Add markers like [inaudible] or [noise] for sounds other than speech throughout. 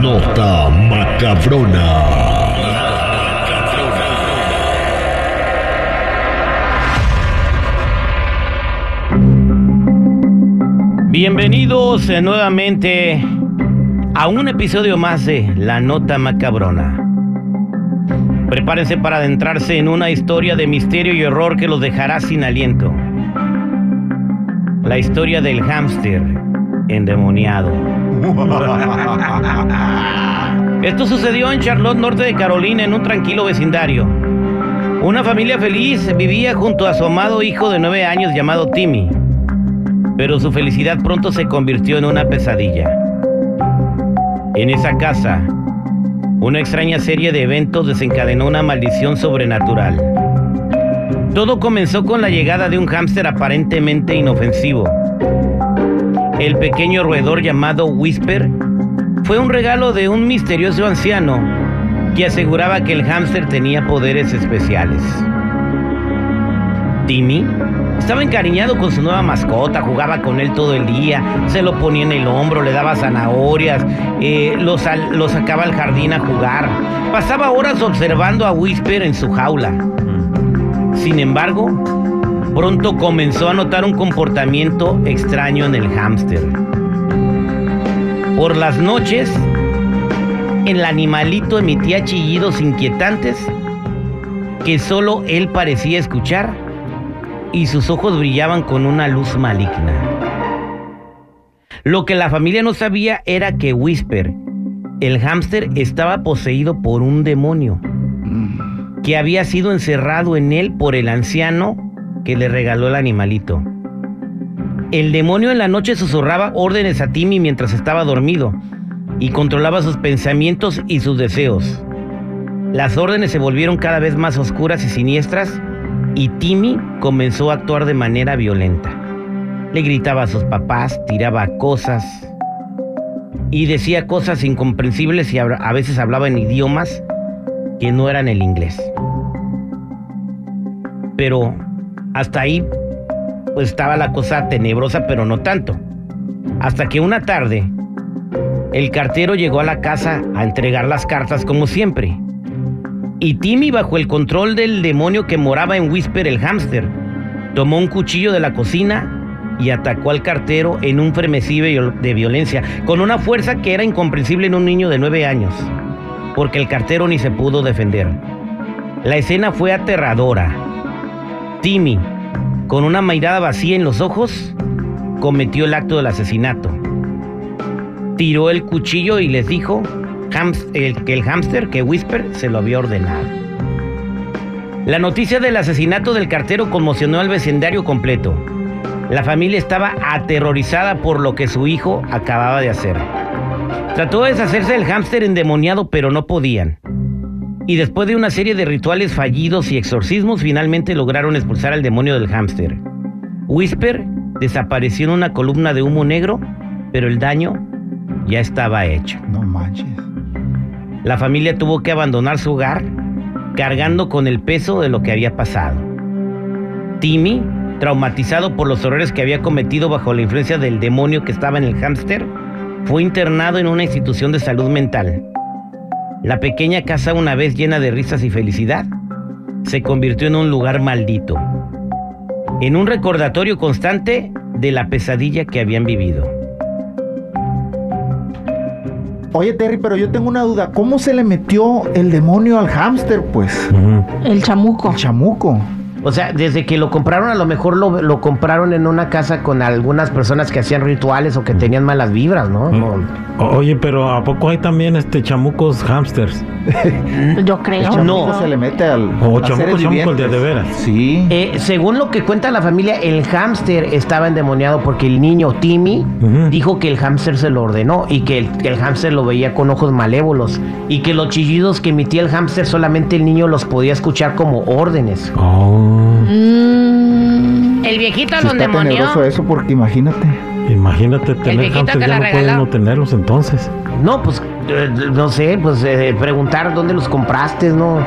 nota macabrona. Bienvenidos eh, nuevamente a un episodio más de La Nota Macabrona. Prepárense para adentrarse en una historia de misterio y horror que los dejará sin aliento. La historia del hámster endemoniado. [laughs] Esto sucedió en Charlotte, norte de Carolina, en un tranquilo vecindario. Una familia feliz vivía junto a su amado hijo de nueve años llamado Timmy pero su felicidad pronto se convirtió en una pesadilla. En esa casa, una extraña serie de eventos desencadenó una maldición sobrenatural. Todo comenzó con la llegada de un hámster aparentemente inofensivo. El pequeño roedor llamado Whisper fue un regalo de un misterioso anciano que aseguraba que el hámster tenía poderes especiales. Timmy estaba encariñado con su nueva mascota, jugaba con él todo el día, se lo ponía en el hombro, le daba zanahorias, eh, lo, sacaba al jardín a jugar. Pasaba horas observando a Whisper en su jaula. Sin embargo, pronto comenzó a notar un comportamiento extraño en el hámster. Por las noches, el animalito emitía chillidos inquietantes que solo él parecía escuchar y sus ojos brillaban con una luz maligna. Lo que la familia no sabía era que Whisper, el hámster, estaba poseído por un demonio que había sido encerrado en él por el anciano que le regaló el animalito. El demonio en la noche susurraba órdenes a Timmy mientras estaba dormido y controlaba sus pensamientos y sus deseos. Las órdenes se volvieron cada vez más oscuras y siniestras y Timmy comenzó a actuar de manera violenta. Le gritaba a sus papás, tiraba cosas y decía cosas incomprensibles y a veces hablaba en idiomas que no eran el inglés. Pero hasta ahí pues estaba la cosa tenebrosa, pero no tanto. Hasta que una tarde el cartero llegó a la casa a entregar las cartas como siempre. Y Timmy, bajo el control del demonio que moraba en Whisper el hámster, tomó un cuchillo de la cocina y atacó al cartero en un frenesí de violencia, con una fuerza que era incomprensible en un niño de nueve años, porque el cartero ni se pudo defender. La escena fue aterradora. Timmy, con una mirada vacía en los ojos, cometió el acto del asesinato. Tiró el cuchillo y les dijo que el hámster que Whisper se lo había ordenado. La noticia del asesinato del cartero conmocionó al vecindario completo. La familia estaba aterrorizada por lo que su hijo acababa de hacer. Trató de deshacerse del hámster endemoniado, pero no podían. Y después de una serie de rituales fallidos y exorcismos, finalmente lograron expulsar al demonio del hámster. Whisper desapareció en una columna de humo negro, pero el daño ya estaba hecho. No manches. La familia tuvo que abandonar su hogar cargando con el peso de lo que había pasado. Timmy, traumatizado por los horrores que había cometido bajo la influencia del demonio que estaba en el hámster, fue internado en una institución de salud mental. La pequeña casa, una vez llena de risas y felicidad, se convirtió en un lugar maldito, en un recordatorio constante de la pesadilla que habían vivido. Oye, Terry, pero yo tengo una duda. ¿Cómo se le metió el demonio al hámster, pues? El chamuco. El chamuco. O sea, desde que lo compraron, a lo mejor lo, compraron en una casa con algunas personas que hacían rituales o que tenían malas vibras, ¿no? Oye, pero ¿a poco hay también este chamucos hamsters? [laughs] Yo creo. El no. se le mete al. O chamucos, chamucos de, de veras. Sí. Eh, según lo que cuenta la familia, el hámster estaba endemoniado porque el niño Timmy dijo que el hámster se lo ordenó y que el, el hámster lo veía con ojos malévolos y que los chillidos que emitía el hámster solamente el niño los podía escuchar como órdenes. Oh. Mm. el viejito lo endemonió. eso porque imagínate. Imagínate tener hamsters, ya no puede uno tenerlos entonces. No, pues eh, no sé, pues eh, preguntar dónde los compraste, ¿no?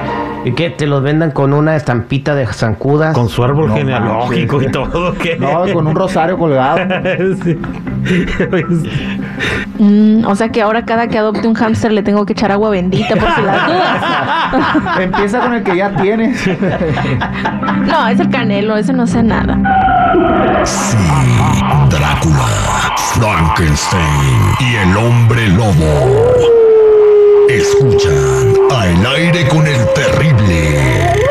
Y que te los vendan con una estampita de zancudas. Con su árbol genealógico y todo. No, con un rosario colgado. [laughs] Mm, o sea que ahora cada que adopte un hámster le tengo que echar agua bendita por si las dudas. [laughs] Empieza con el que ya tienes. No, es el canelo, ese no sé nada. Sí, Drácula, Frankenstein y el hombre lobo. Escuchan a El aire con el terrible.